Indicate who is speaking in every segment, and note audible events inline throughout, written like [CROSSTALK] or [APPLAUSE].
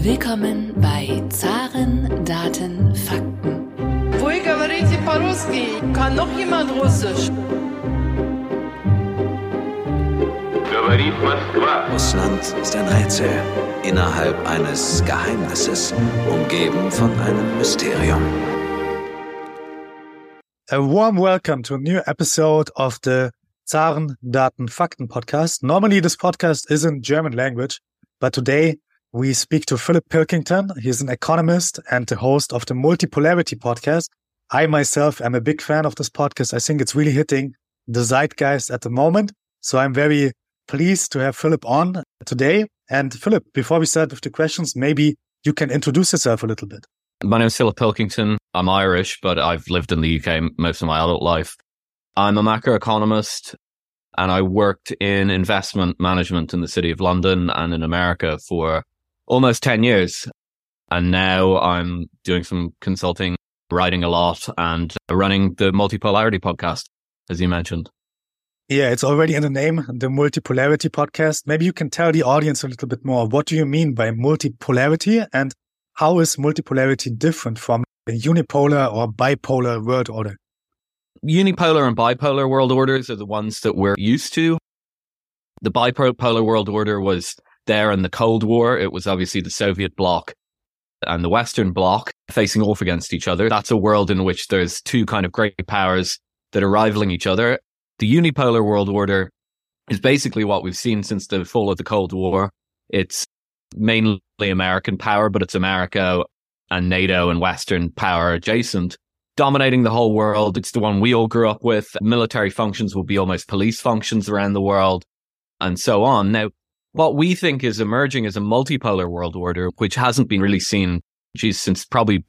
Speaker 1: Willkommen bei Zaren, Daten, Fakten.
Speaker 2: Вы говорите по-русски? Kann noch jemand Russisch?
Speaker 3: Говорит Москва.
Speaker 4: Russland ist ein Rätsel innerhalb eines Geheimnisses, umgeben von einem Mysterium.
Speaker 5: A warm welcome to a new episode of the Zaren Daten Fakten podcast. Normally this podcast is in German language, but today we speak to Philip Pilkington. He's an economist and the host of the Multipolarity podcast. I myself am a big fan of this podcast. I think it's really hitting the zeitgeist at the moment. So I'm very pleased to have Philip on today. And Philip, before we start with the questions, maybe you can introduce yourself a little bit.
Speaker 6: My name is Philip Pilkington. I'm Irish, but I've lived in the UK most of my adult life. I'm a macroeconomist and I worked in investment management in the city of London and in America for almost 10 years. And now I'm doing some consulting, writing a lot and running the multipolarity podcast, as you mentioned.
Speaker 5: Yeah, it's already in the name, the multipolarity podcast. Maybe you can tell the audience a little bit more. What do you mean by multipolarity and how is multipolarity different from a unipolar or bipolar world order?
Speaker 6: Unipolar and bipolar world orders are the ones that we're used to. The bipolar world order was there in the Cold War. It was obviously the Soviet bloc and the Western bloc facing off against each other. That's a world in which there's two kind of great powers that are rivaling each other. The unipolar world order is basically what we've seen since the fall of the Cold War. It's mainly American power, but it's America and NATO and Western power adjacent, dominating the whole world. It's the one we all grew up with. Military functions will be almost police functions around the world and so on. Now, what we think is emerging is a multipolar world order, which hasn't been really seen, geez, since probably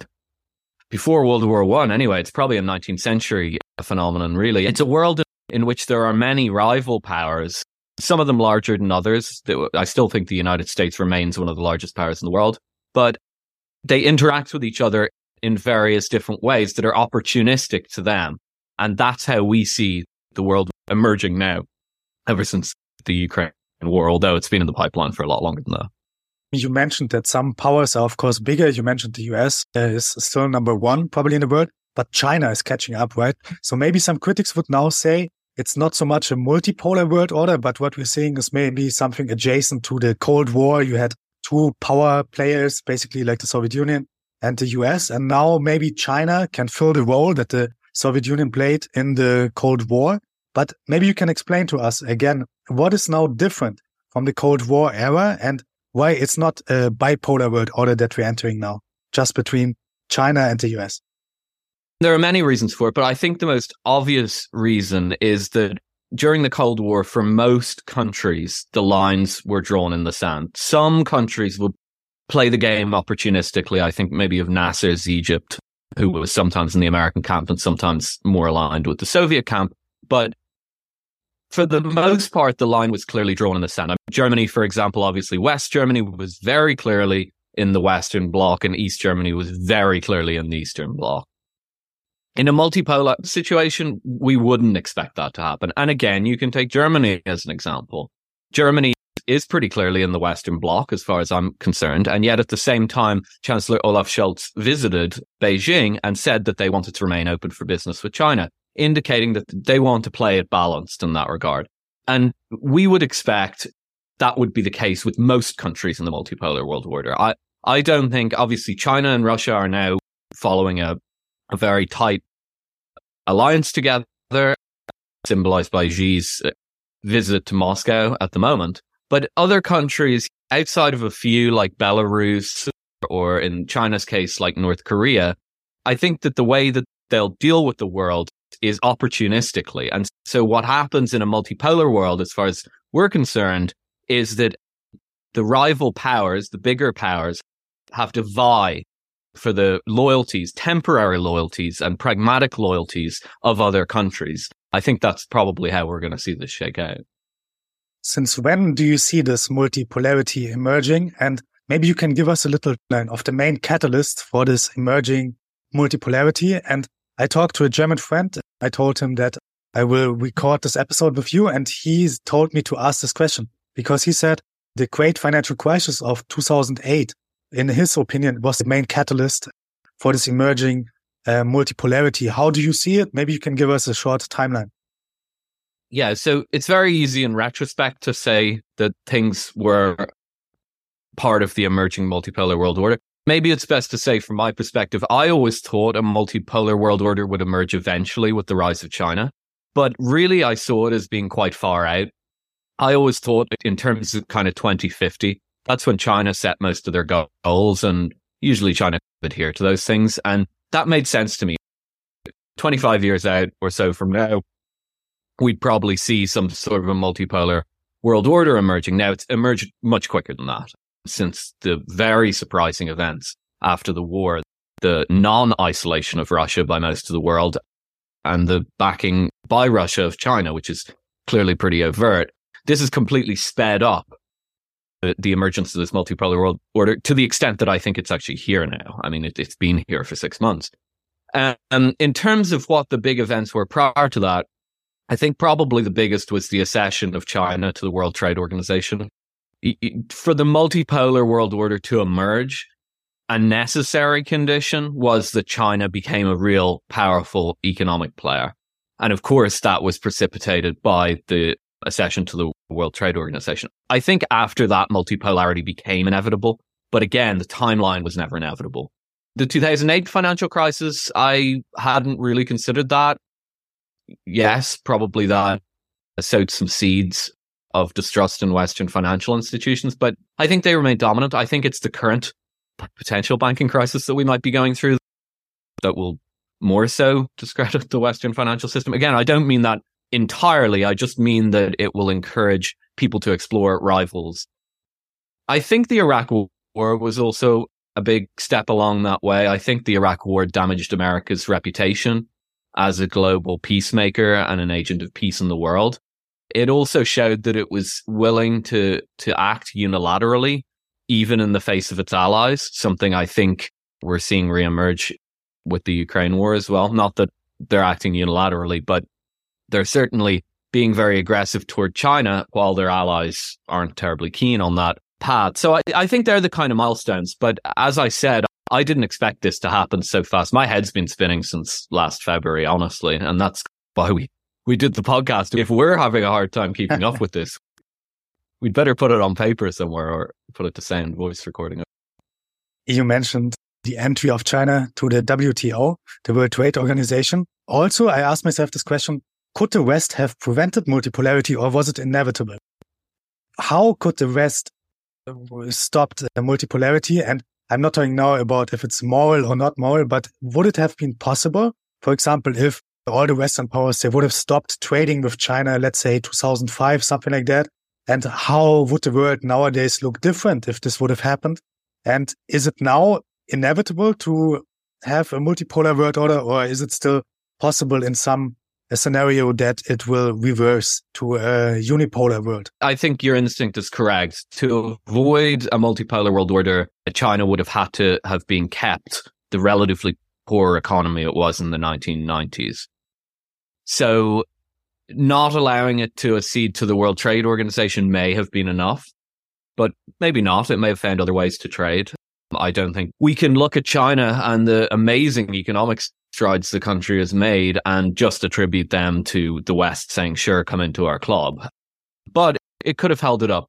Speaker 6: before World War One. Anyway, it's probably a 19th century phenomenon, really. It's a world in which there are many rival powers, some of them larger than others. I still think the United States remains one of the largest powers in the world, but they interact with each other in various different ways that are opportunistic to them. And that's how we see the world emerging now, ever since the Ukraine war, although it's been in the pipeline for a lot longer than that.
Speaker 5: You mentioned that some powers are, of course, bigger. You mentioned the US uh, is still number one, probably in the world, but China is catching up, right? So maybe some critics would now say it's not so much a multipolar world order, but what we're seeing is maybe something adjacent to the Cold War. You had two power players, basically like the Soviet Union and the US. And now maybe China can fill the role that the Soviet Union played in the Cold War. But maybe you can explain to us again, what is now different from the Cold War era and why it's not a bipolar world order that we're entering now, just between China and the US?
Speaker 6: There are many reasons for it, but I think the most obvious reason is that during the Cold War, for most countries, the lines were drawn in the sand. Some countries would play the game opportunistically. I think maybe of Nasser's Egypt, who was sometimes in the American camp and sometimes more aligned with the Soviet camp. But for the most part, the line was clearly drawn in the sand. Germany, for example, obviously West Germany was very clearly in the Western bloc and East Germany was very clearly in the Eastern bloc. In a multipolar situation, we wouldn't expect that to happen. And again, you can take Germany as an example. Germany is pretty clearly in the Western bloc, as far as I'm concerned. And yet at the same time, Chancellor Olaf Scholz visited Beijing and said that they wanted to remain open for business with China, indicating that they want to play it balanced in that regard. And we would expect that would be the case with most countries in the multipolar world order. I, I don't think, obviously, China and Russia are now following a a very tight alliance together, symbolized by Xi's visit to Moscow at the moment. But other countries outside of a few like Belarus or in China's case, like North Korea, I think that the way that they'll deal with the world is opportunistically. And so what happens in a multipolar world, as far as we're concerned, is that the rival powers, the bigger powers, have to vie for the loyalties, temporary loyalties and pragmatic loyalties of other countries. I think that's probably how we're going to see this shake out.
Speaker 5: Since when do you see this multipolarity emerging? And maybe you can give us a little line of the main catalyst for this emerging multipolarity. And I talked to a German friend. I told him that I will record this episode with you. And he told me to ask this question because he said the great financial crisis of 2008 in his opinion, was the main catalyst for this emerging uh, multipolarity. How do you see it? Maybe you can give us a short timeline.
Speaker 6: Yeah, so it's very easy in retrospect to say that things were part of the emerging multipolar world order. Maybe it's best to say, from my perspective, I always thought a multipolar world order would emerge eventually with the rise of China. But really, I saw it as being quite far out. I always thought in terms of kind of 2050, that's when China set most of their goals. And usually China adhere to those things. And that made sense to me. 25 years out or so from now, we'd probably see some sort of a multipolar world order emerging. Now it's emerged much quicker than that since the very surprising events after the war, the non-isolation of Russia by most of the world and the backing by Russia of China, which is clearly pretty overt. This has completely sped up the emergence of this multipolar world order to the extent that I think it's actually here now. I mean, it, has been here for six months. And um, in terms of what the big events were prior to that, I think probably the biggest was the accession of China to the World Trade Organization. For the multipolar world order to emerge, a necessary condition was that China became a real powerful economic player. And of course, that was precipitated by the accession to the World Trade Organization. I think after that, multipolarity became inevitable. But again, the timeline was never inevitable. The 2008 financial crisis, I hadn't really considered that. Yes, probably that sowed some seeds of distrust in Western financial institutions, but I think they remain dominant. I think it's the current potential banking crisis that we might be going through that will more so discredit the Western financial system. Again, I don't mean that entirely. I just mean that it will encourage people to explore rivals. I think the Iraq War was also a big step along that way. I think the Iraq War damaged America's reputation as a global peacemaker and an agent of peace in the world. It also showed that it was willing to, to act unilaterally, even in the face of its allies, something I think we're seeing reemerge with the Ukraine war as well. Not that they're acting unilaterally, but they're certainly being very aggressive toward China while their allies aren't terribly keen on that path. So I, I think they're the kind of milestones. But as I said, I didn't expect this to happen so fast. My head's been spinning since last February, honestly. And that's why we, we did the podcast. If we're having a hard time keeping up with this, [LAUGHS] we'd better put it on paper somewhere or put it to sound voice recording.
Speaker 5: You mentioned the entry of China to the WTO, the World Trade Organization. Also, I asked myself this question could the West have prevented multipolarity or was it inevitable? How could the West stop the multipolarity? And I'm not talking now about if it's moral or not moral, but would it have been possible? For example, if all the Western powers, they would have stopped trading with China, let's say 2005, something like that. And how would the world nowadays look different if this would have happened? And is it now inevitable to have a multipolar world order or is it still possible in some scenario that it will reverse to a unipolar world.
Speaker 6: I think your instinct is correct. To avoid a multipolar world order, China would have had to have been kept the relatively poor economy it was in the 1990s. So not allowing it to accede to the World Trade Organization may have been enough, but maybe not. It may have found other ways to trade. I don't think we can look at China and the amazing economic strides the country has made and just attribute them to the West saying, sure, come into our club. But it could have held it up.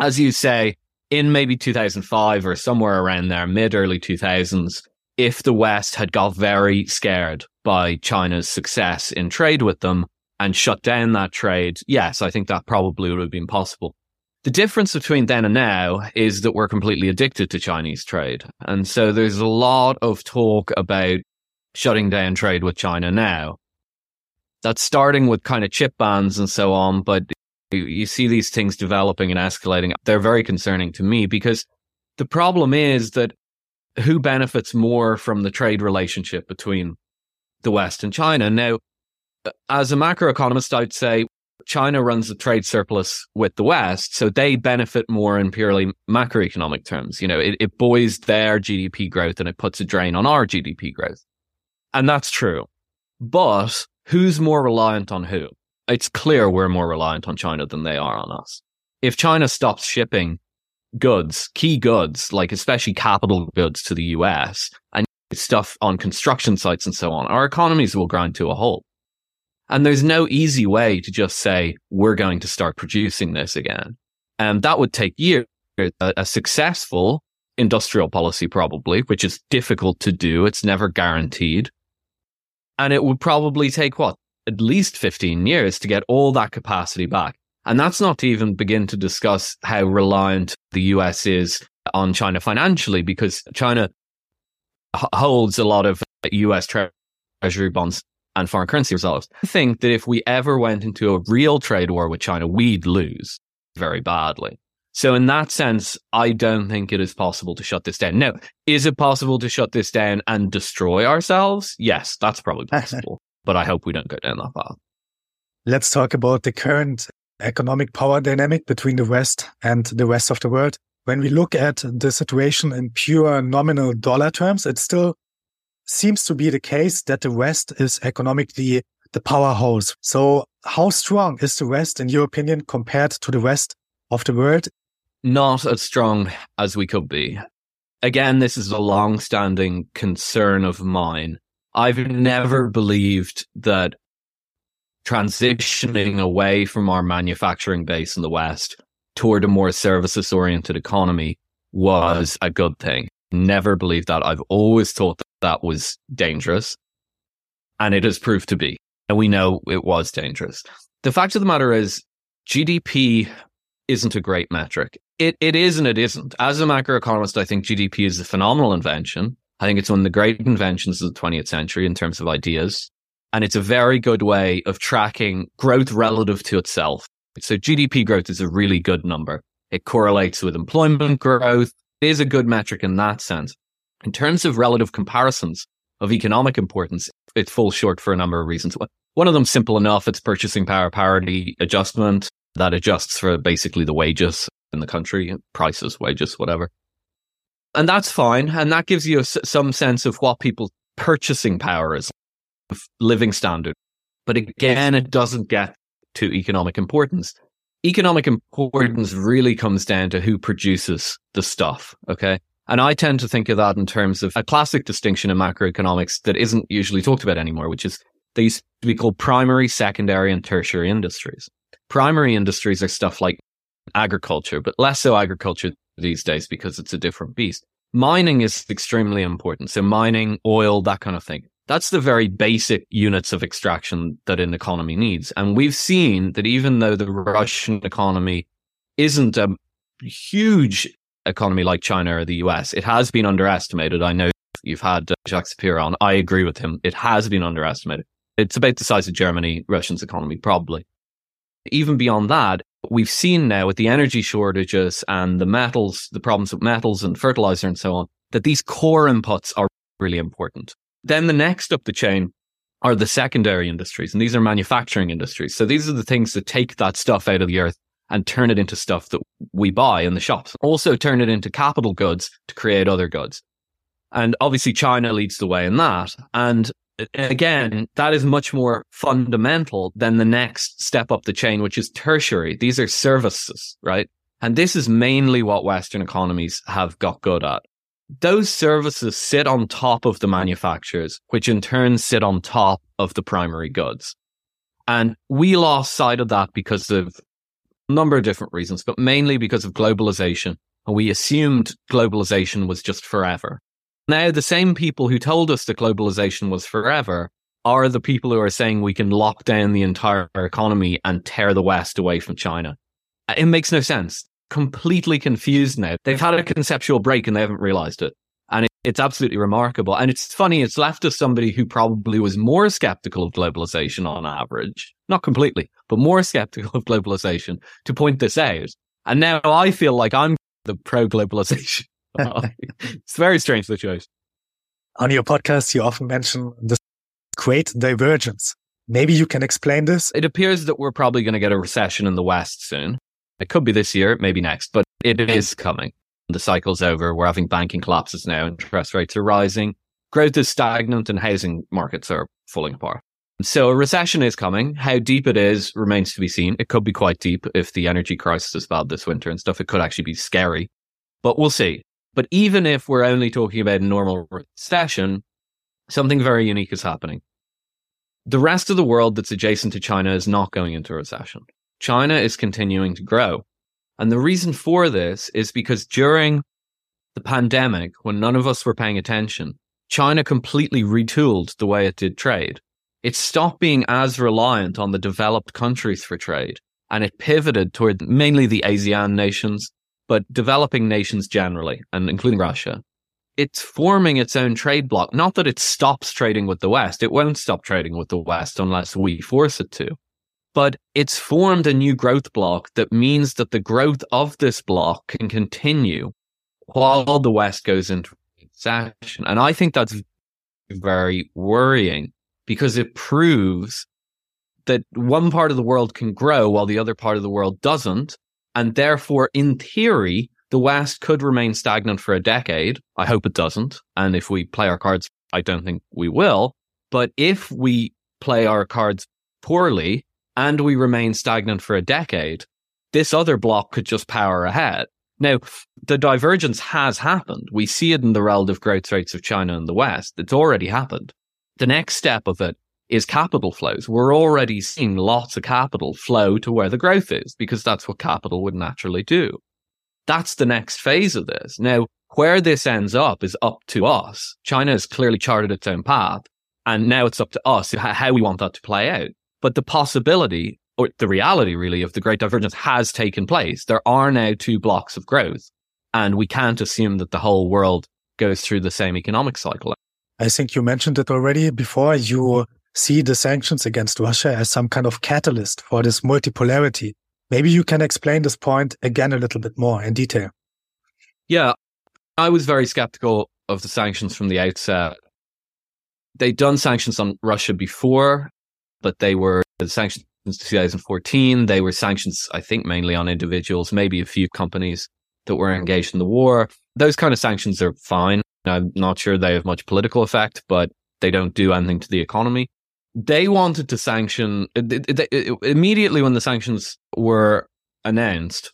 Speaker 6: As you say, in maybe 2005 or somewhere around there, mid early 2000s, if the West had got very scared by China's success in trade with them and shut down that trade, yes, I think that probably would have been possible. The difference between then and now is that we're completely addicted to Chinese trade. And so there's a lot of talk about shutting down trade with China now. That's starting with kind of chip bans and so on, but you see these things developing and escalating. They're very concerning to me because the problem is that who benefits more from the trade relationship between the West and China? Now, uh, as a macroeconomist, I'd say China runs a trade surplus with the West, so they benefit more in purely macroeconomic terms. You know, it, it buoys their GDP growth and it puts a drain on our GDP growth. And that's true. But who's more reliant on who? It's clear we're more reliant on China than they are on us. If China stops shipping goods, key goods, like especially capital goods to the US and stuff on construction sites and so on, our economies will grind to a halt. And there's no easy way to just say, we're going to start producing this again. And that would take years. A, a successful industrial policy, probably, which is difficult to do. It's never guaranteed. And it would probably take what? At least 15 years to get all that capacity back. And that's not to even begin to discuss how reliant the US is on China financially, because China h- holds a lot of US tre- treasury bonds and foreign currency reserves. I think that if we ever went into a real trade war with China, we'd lose very badly. So in that sense, I don't think it is possible to shut this down. Now, is it possible to shut this down and destroy ourselves? Yes, that's probably [LAUGHS] possible. but I hope we don't go down that path.
Speaker 5: Let's talk about the current economic power dynamic between the West and the rest of the world. When we look at the situation in pure nominal dollar terms, it still seems to be the case that the West is economically the powerhouse. So how strong is the West, in your opinion, compared to the rest of the world?
Speaker 6: Not as strong as we could be. Again, this is a long standing concern of mine. I've never believed that transitioning away from our manufacturing base in the West toward a more services oriented economy was a good thing. Never believed that. I've always thought that that was dangerous. And it has proved to be. And we know it was dangerous. The fact of the matter is, GDP isn't a great metric. It, it is and it isn't. As a macroeconomist, I think GDP is a phenomenal invention. I think it's one of the great inventions of the 20th century in terms of ideas. And it's a very good way of tracking growth relative to itself. So GDP growth is a really good number. It correlates with employment growth. It is a good metric in that sense. In terms of relative comparisons of economic importance, it falls short for a number of reasons. One of them simple enough. It's purchasing power parity adjustment that adjusts for basically the wages in the country, prices, wages, whatever. And that's fine. And that gives you some sense of what people's purchasing power is, living standard. But again, it doesn't get to economic importance. Economic importance really comes down to who produces the stuff. Okay. And I tend to think of that in terms of a classic distinction in macroeconomics that isn't usually talked about anymore, which is they used to be called primary, secondary, and tertiary industries. Primary industries are stuff like agriculture, but less so agriculture these days because it's a different beast. Mining is extremely important. So mining, oil, that kind of thing. That's the very basic units of extraction that an economy needs. And we've seen that even though the Russian economy isn't a huge economy like China or the US, it has been underestimated. I know you've had uh, Jacques Sapir on. I agree with him. It has been underestimated. It's about the size of Germany, Russian's economy, probably. Even beyond that, we've seen now with the energy shortages and the metals, the problems with metals and fertilizer and so on, that these core inputs are really important. Then the next up the chain are the secondary industries, and these are manufacturing industries. So these are the things that take that stuff out of the earth and turn it into stuff that we buy in the shops. Also turn it into capital goods to create other goods. And obviously China leads the way in that. And uh, again, that is much more fundamental than the next step up the chain, which is tertiary. These are services, right? And this is mainly what Western economies have got good at. Those services sit on top of the manufacturers, which in turn sit on top of the primary goods. And we lost sight of that because of a number of different reasons, but mainly because of globalization. And we assumed globalization was just forever. Now, the same people who told us that globalization was forever are the people who are saying we can lock down the entire economy and tear the West away from China. Uh, it makes no sense. Completely confused now. They've had a conceptual break and they haven't realized it. And it's absolutely remarkable. And it's funny, it's left us somebody who probably was more skeptical of globalization on average, not completely, but more [LAUGHS] skeptical of globalization to point this out. And now I feel like I'm the pro globalization [LAUGHS] it's a very strange situation.
Speaker 5: On your podcast, you often mention this great divergence. Maybe you can explain this.
Speaker 6: It appears that we're probably going to get a recession in the West soon. It could be this year, maybe next, but it is coming. The cycle's over. We're having banking collapses now. Interest rates are rising. Growth is stagnant and housing markets are falling apart. So a recession is coming. How deep it is remains to be seen. It could be quite deep if the energy crisis is bad this winter and stuff. It could actually be scary but we'll see. But even if we're only talking about a normal recession, something very unique is happening. The rest of the world that's adjacent to China is not going into a recession. China is continuing to grow. And the reason for this is because during the pandemic, when none of us were paying attention, China completely retooled the way it did trade. It stopped being as reliant on the developed countries for trade and it pivoted toward mainly the ASEAN nations, but developing nations generally, and including Russia. It's forming its own trade bloc. Not that it stops trading with the West. It won't stop trading with the West unless we force it to. But it's formed a new growth bloc that means that the growth of this bloc can continue while the West goes into recession. And I think that's very worrying because it proves that one part of the world can grow while the other part of the world doesn't. And therefore, in theory, the West could remain stagnant for a decade. I hope it doesn't. And if we play our cards, I don't think we will. But if we play our cards poorly and we remain stagnant for a decade, this other block could just power ahead. Now, the divergence has happened. We see it in the relative growth rates of China and the West. It's already happened. The next step of it is capital flows. We're already seeing lots of capital flow to where the growth is because that's what capital would naturally do. That's the next phase of this. Now, where this ends up is up to us. China has clearly charted its own path and now it's up to us how we want that to play out. But the possibility or the reality really of the great divergence has taken place. There are now two blocks of growth and we can't assume that the whole world goes through the same economic cycle.
Speaker 5: I think you mentioned it already before. You see the sanctions against Russia as some kind of catalyst for this multipolarity. Maybe you can explain this point again a little bit more in detail.
Speaker 6: Yeah, I was very skeptical of the sanctions from the outset. They'd done sanctions on Russia before, but they were sanctions since 2014. They were sanctions, I think, mainly on individuals, maybe a few companies that were engaged in the war. Those kind of sanctions are fine. I'm not sure they have much political effect, but they don't do anything to the economy. They wanted to sanction immediately when the sanctions were announced.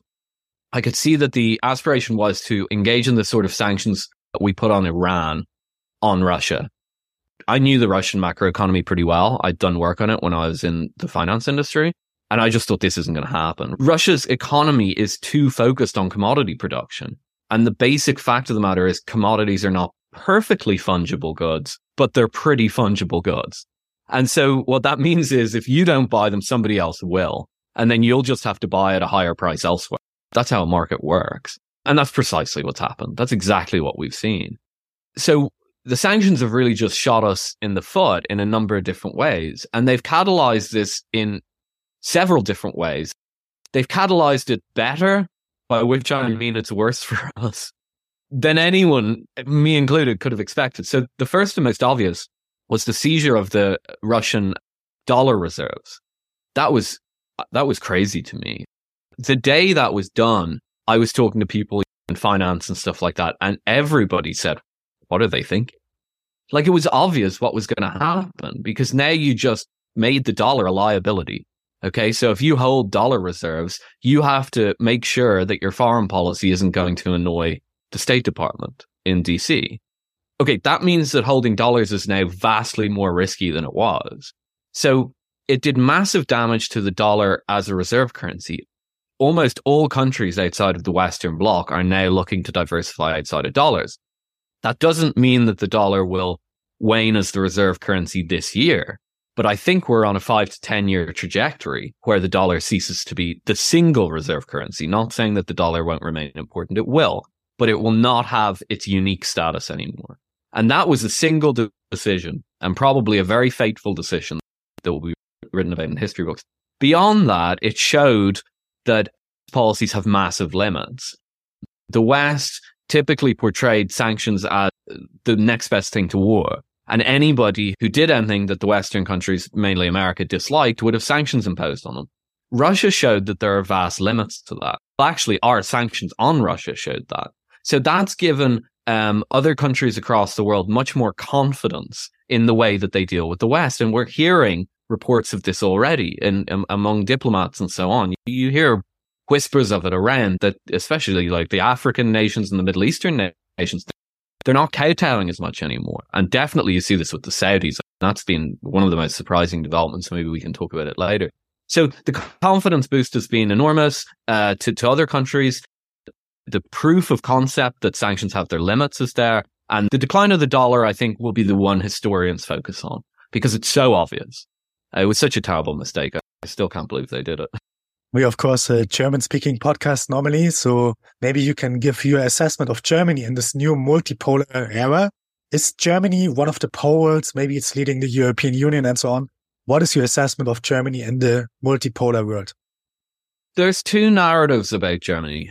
Speaker 6: I could see that the aspiration was to engage in the sort of sanctions that we put on Iran on Russia I knew the Russian macroeconomy pretty well. I'd done work on it when I was in the finance industry. And I just thought this isn't going to happen. Russia's economy is too focused on commodity production. And the basic fact of the matter is commodities are not perfectly fungible goods, but they're pretty fungible goods. And so what that means is if you don't buy them, somebody else will. And then you'll just have to buy at a higher price elsewhere. That's how a market works. And that's precisely what's happened. That's exactly what we've seen. So the sanctions have really just shot us in the foot in a number of different ways. And they've catalyzed this in several different ways. They've catalyzed it better, by which I mean it's worse [LAUGHS] for us than anyone, me included, could have expected. So the first and most obvious was the seizure of the Russian dollar reserves. That was, that was crazy to me. The day that was done, I was talking to people in finance and stuff like that, and everybody said, what are they thinking? Like it was obvious what was going to happen because now you just made the dollar a liability. Okay. So if you hold dollar reserves, you have to make sure that your foreign policy isn't going to annoy the State Department in DC. Okay. That means that holding dollars is now vastly more risky than it was. So it did massive damage to the dollar as a reserve currency. Almost all countries outside of the Western bloc are now looking to diversify outside of dollars. That doesn't mean that the dollar will wane as the reserve currency this year. But I think we're on a five to 10 year trajectory where the dollar ceases to be the single reserve currency. Not saying that the dollar won't remain important. It will, but it will not have its unique status anymore. And that was a single decision and probably a very fateful decision that will be written about in history books. Beyond that, it showed that policies have massive limits. The West typically portrayed sanctions as the next best thing to war. And anybody who did anything that the Western countries, mainly America, disliked would have sanctions imposed on them. Russia showed that there are vast limits to that. Actually, our sanctions on Russia showed that. So that's given um, other countries across the world much more confidence in the way that they deal with the West. And we're hearing reports of this already in, in among diplomats and so on. You hear whispers of it around that, especially like the African nations and the Middle Eastern nations, they're not kowtowing as much anymore. And definitely you see this with the Saudis. That's been one of the most surprising developments. Maybe we can talk about it later. So the confidence boost has been enormous uh, to, to other countries. The proof of concept that sanctions have their limits is there. And the decline of the dollar, I think, will be the one historians focus on because it's so obvious. Uh, it was such a terrible mistake. I still can't believe they did it.
Speaker 5: We, of course, a German speaking podcast normally. So maybe you can give your assessment of Germany in this new multipolar era. Is Germany one of the poles? Maybe it's leading the European Union and so on. What is your assessment of Germany in the multipolar world?
Speaker 6: There's two narratives about Germany.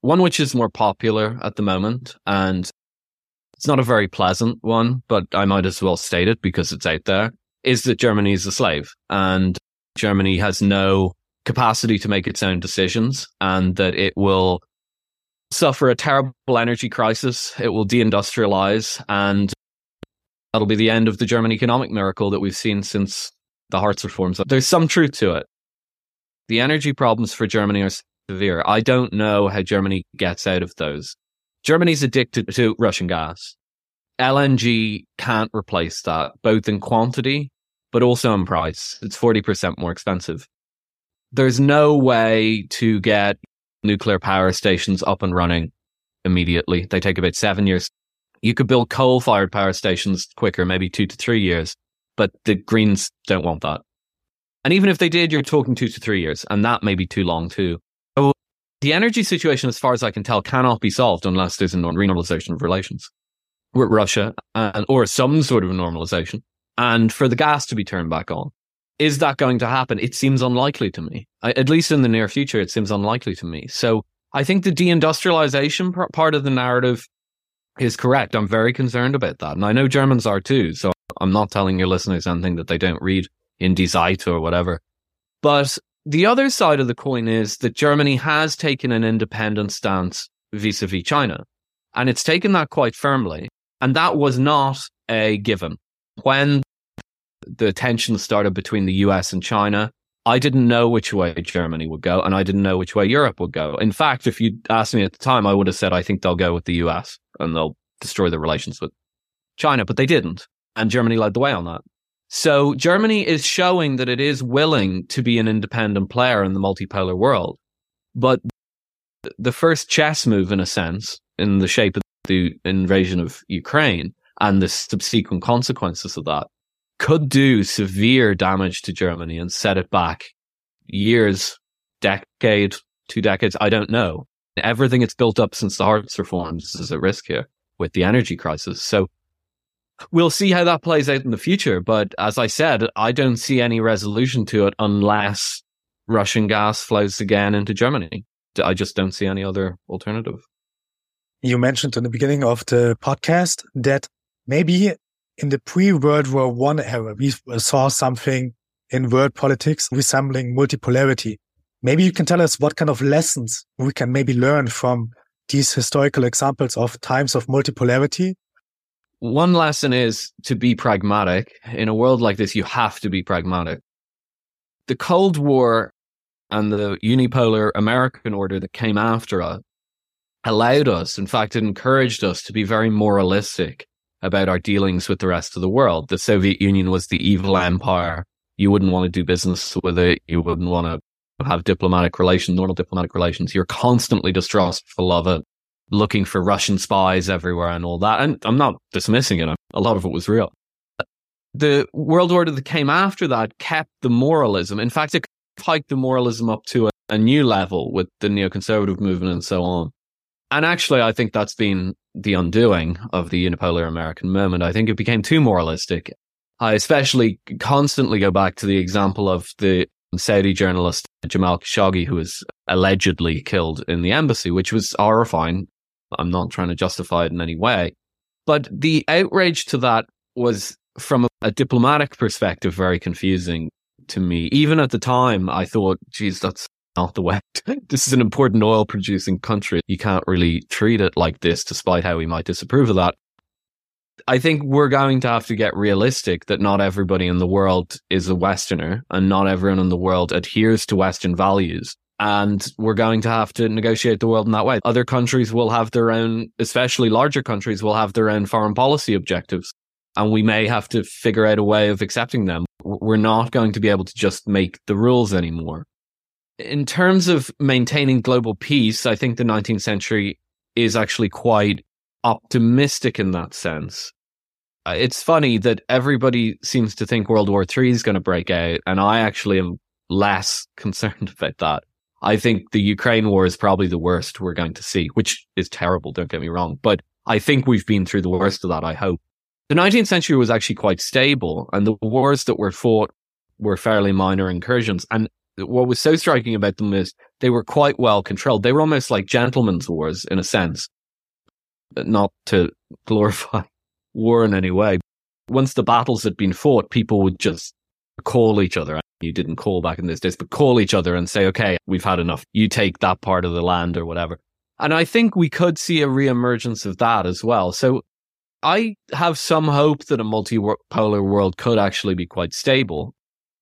Speaker 6: One which is more popular at the moment, and it's not a very pleasant one, but I might as well state it because it's out there, is that Germany is a slave and Germany has no capacity to make its own decisions and that it will suffer a terrible energy crisis. It will deindustrialize and that'll be the end of the German economic miracle that we've seen since the Hartz reforms. There's some truth to it. The energy problems for Germany are severe. I don't know how Germany gets out of those. Germany's addicted to Russian gas. LNG can't replace that, both in quantity, but also in price. It's 40% more expensive. There's no way to get nuclear power stations up and running immediately. They take about seven years. You could build coal fired power stations quicker, maybe two to three years, but the Greens don't want that. And even if they did, you're talking two to three years, and that may be too long too. The energy situation, as far as I can tell, cannot be solved unless there's a normalization of relations with Russia and, or some sort of normalization and for the gas to be turned back on. Is that going to happen? It seems unlikely to me. I, at least in the near future, it seems unlikely to me. So I think the deindustrialization part of the narrative is correct. I'm very concerned about that. And I know Germans are too. So I'm not telling your listeners anything that they don't read in Die Zeit or whatever. But the other side of the coin is that Germany has taken an independent stance vis a vis China. And it's taken that quite firmly. And that was not a given. When the tension started between the US and China, I didn't know which way Germany would go, and I didn't know which way Europe would go. In fact, if you'd asked me at the time, I would have said I think they'll go with the US and they'll destroy the relations with China, but they didn't. And Germany led the way on that. So Germany is showing that it is willing to be an independent player in the multipolar world. But the first chess move, in a sense, in the shape of the invasion of Ukraine and the subsequent consequences of that, could do severe damage to Germany and set it back years, decade, two decades. I don't know. Everything it's built up since the Hartz reforms is at risk here with the energy crisis. So we'll see how that plays out in the future. But as I said, I don't see any resolution to it unless Russian gas flows again into Germany. I just don't see any other alternative.
Speaker 5: You mentioned in the beginning of the podcast that maybe in the pre-World War One era, we saw something in world politics resembling multipolarity. Maybe you can tell us what kind of lessons we can maybe learn from these historical examples of times of multipolarity
Speaker 6: one lesson is to be pragmatic. In a world like this, you have to be pragmatic. The Cold War and the unipolar American order that came after us allowed us, in fact, it encouraged us to be very moralistic about our dealings with the rest of the world. The Soviet Union was the evil empire. You wouldn't want to do business with it. You wouldn't want to have diplomatic relations, normal diplomatic relations. You're constantly distrustful of it looking for Russian spies everywhere and all that. And I'm not dismissing it. A lot of it was real. The world order that came after that kept the moralism. In fact, it hiked the moralism up to a, a new level with the neoconservative movement and so on. And actually, I think that's been the undoing of the unipolar American moment. I think it became too moralistic. I especially constantly go back to the example of the Saudi journalist Jamal Khashoggi, who was allegedly killed in the embassy, which was horrifying. I'm not trying to justify it in any way. But the outrage to that was, from a, a diplomatic perspective, very confusing to me. Even at the time, I thought, geez, that's not the way. [LAUGHS] this is an important oil producing country. You can't really treat it like this, despite how we might disapprove of that. I think we're going to have to get realistic that not everybody in the world is a Westerner and not everyone in the world adheres to Western values. And we're going to have to negotiate the world in that way. Other countries will have their own, especially larger countries will have their own foreign policy objectives. And we may have to figure out a way of accepting them. We're not going to be able to just make the rules anymore. In terms of maintaining global peace, I think the 19th century is actually quite optimistic in that sense. Uh, it's funny that everybody seems to think World War III is going to break out, and I actually am less [LAUGHS] concerned about that. I think the Ukraine war is probably the worst we're going to see, which is terrible, don't get me wrong. But I think we've been through the worst of that, I hope. The 19th century was actually quite stable, and the wars that were fought were fairly minor incursions. And what was so striking about them is they were quite well controlled. They were almost like gentlemen's wars in a sense, not to [LAUGHS] glorify war in any way. Once the battles had been fought, people would just call each other. You didn't call back in those days, but call each other and say, okay, we've had enough. You take that part of the land or whatever. And I think we could see a reemergence of that as well. So I have some hope that a multipolar world could actually be quite stable.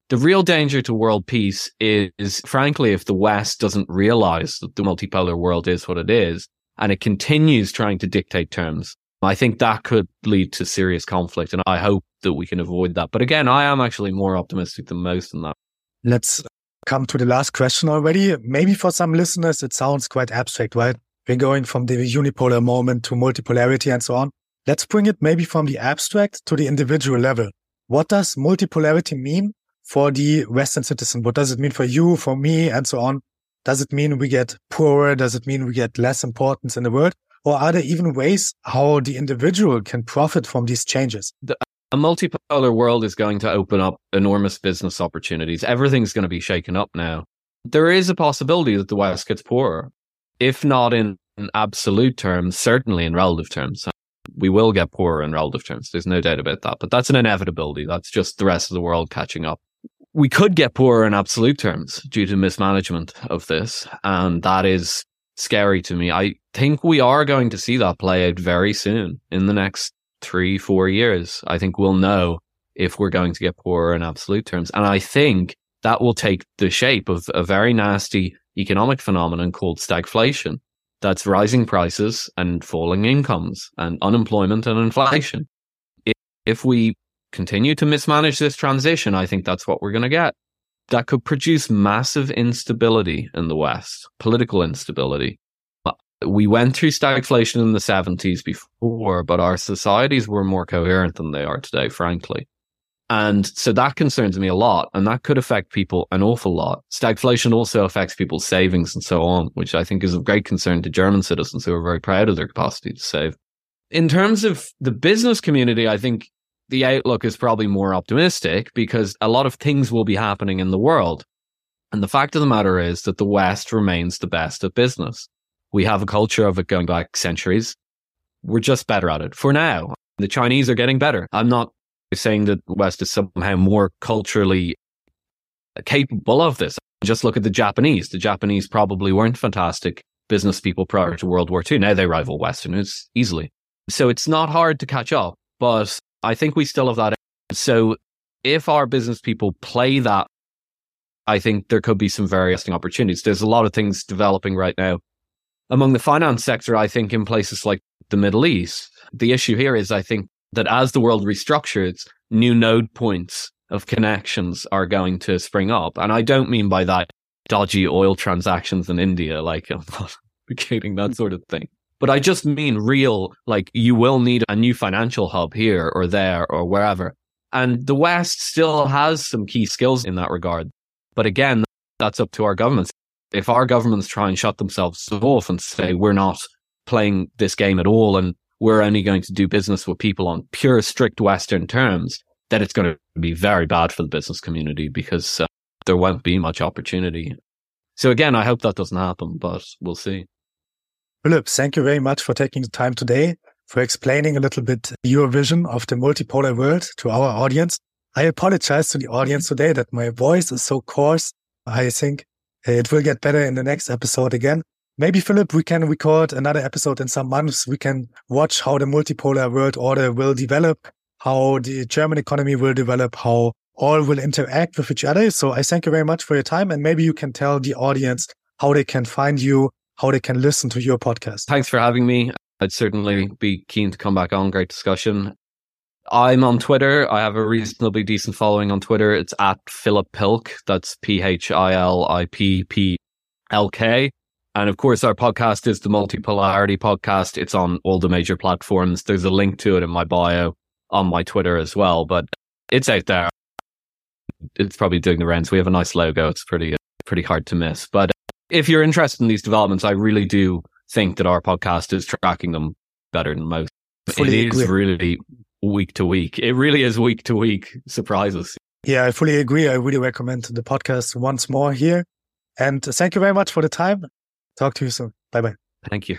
Speaker 6: The real danger to world peace is, is, frankly, if the West doesn't realize that the multipolar world is what it is and it continues trying to dictate terms I think that could lead to serious conflict, and I hope that we can avoid that. But again, I am actually more optimistic than most in that.
Speaker 5: Let's come to the last question already. Maybe for some listeners, it sounds quite abstract, right? We're going from the unipolar moment to multipolarity and so on. Let's bring it maybe from the abstract to the individual level. What does multipolarity mean for the Western citizen? What does it mean for you, for me, and so on? Does it mean we get poorer? Does it mean we get less importance in the world? Or are there even ways how the individual can profit from these changes?
Speaker 6: The, a multipolar world is going to open up enormous business opportunities. Everything's going to be shaken up now. There is a possibility that the West gets poorer, if not in, in absolute terms, certainly in relative terms. We will get poorer in relative terms. There's no doubt about that. But that's an inevitability. That's just the rest of the world catching up we could get poorer in absolute terms due to mismanagement of this. And that is scary to me. I think we are going to see that play out very soon in the next three, four years. I think we'll know if we're going to get poorer in absolute terms. And I think that will take the shape of a very nasty economic phenomenon called stagflation. That's rising prices and falling incomes and unemployment and inflation. If we continue to mismanage this transition, I think that's what we're going to get that could produce massive instability in the West, political instability. Uh, we went through stagflation in the 70s before, but our societies were more coherent than they are today, frankly. And so that concerns me a lot, and that could affect people an awful lot. Stagflation also affects people's savings and so on, which I think is of great concern to German citizens who are very proud of their capacity to save. In terms of the business community, I think the outlook is probably more optimistic because a lot of things will be happening in the world. And the fact of the matter is that the West remains the best at business. We have a culture of it going back centuries. We're just better at it for now. The Chinese are getting better. I'm not saying that the West is somehow more culturally capable of this. Just look at the Japanese. The Japanese probably weren't fantastic business people prior to World War II. Now they rival Westerners easily. So it's not hard to catch up, but I think we still have that. So if our business people play that, I think there could be some very interesting opportunities. There's a lot of things developing right now. Among the finance sector, I think in places like the Middle East, the issue here is I think that as the world restructures, new node points of connections are going to spring up. And I don't mean by that dodgy oil transactions in India, like [LAUGHS] I'm not that sort of thing. But I just mean real, like you will need a new financial hub here or there or wherever. And the West still has some key skills in that regard. But again, that's up to our governments. If our governments try and shut themselves off and say, we're not playing this game at all and we're only going to do business with people on pure, strict Western terms, then it's going to be very bad for the business community because uh, there won't be much opportunity. So again, I hope that doesn't happen, but we'll see.
Speaker 5: Philip, thank you very much for taking the time today for explaining a little bit your vision of the multipolar world to our audience. I apologize to the audience mm-hmm. today that my voice is so coarse. I think it will get better in the next episode again. Maybe, Philip, we can record another episode in some months. We can watch how the multipolar world order will develop, how the German economy will develop, how all will interact with each other. So I thank you very much for your time. And maybe you can tell the audience how they can find you, how they can listen to your podcast.
Speaker 6: Thanks for having me. I'd certainly be keen to come back on. Great discussion. I'm on Twitter. I have a reasonably decent following on Twitter. It's at Philip Pilk. That's P H I L I P P L K. And of course, our podcast is the Multipolarity Podcast. It's on all the major platforms. There's a link to it in my bio on my Twitter as well, but it's out there. It's probably doing the rounds. We have a nice logo. It's pretty, pretty hard to miss. But if you're interested in these developments, I really do think that our podcast is tracking them better than most. Fully it is agree. really week to week. It really is week to week surprises.
Speaker 5: Yeah, I fully agree. I really recommend the podcast once more here. And thank you very much for the time. Talk to you soon. Bye bye.
Speaker 6: Thank you.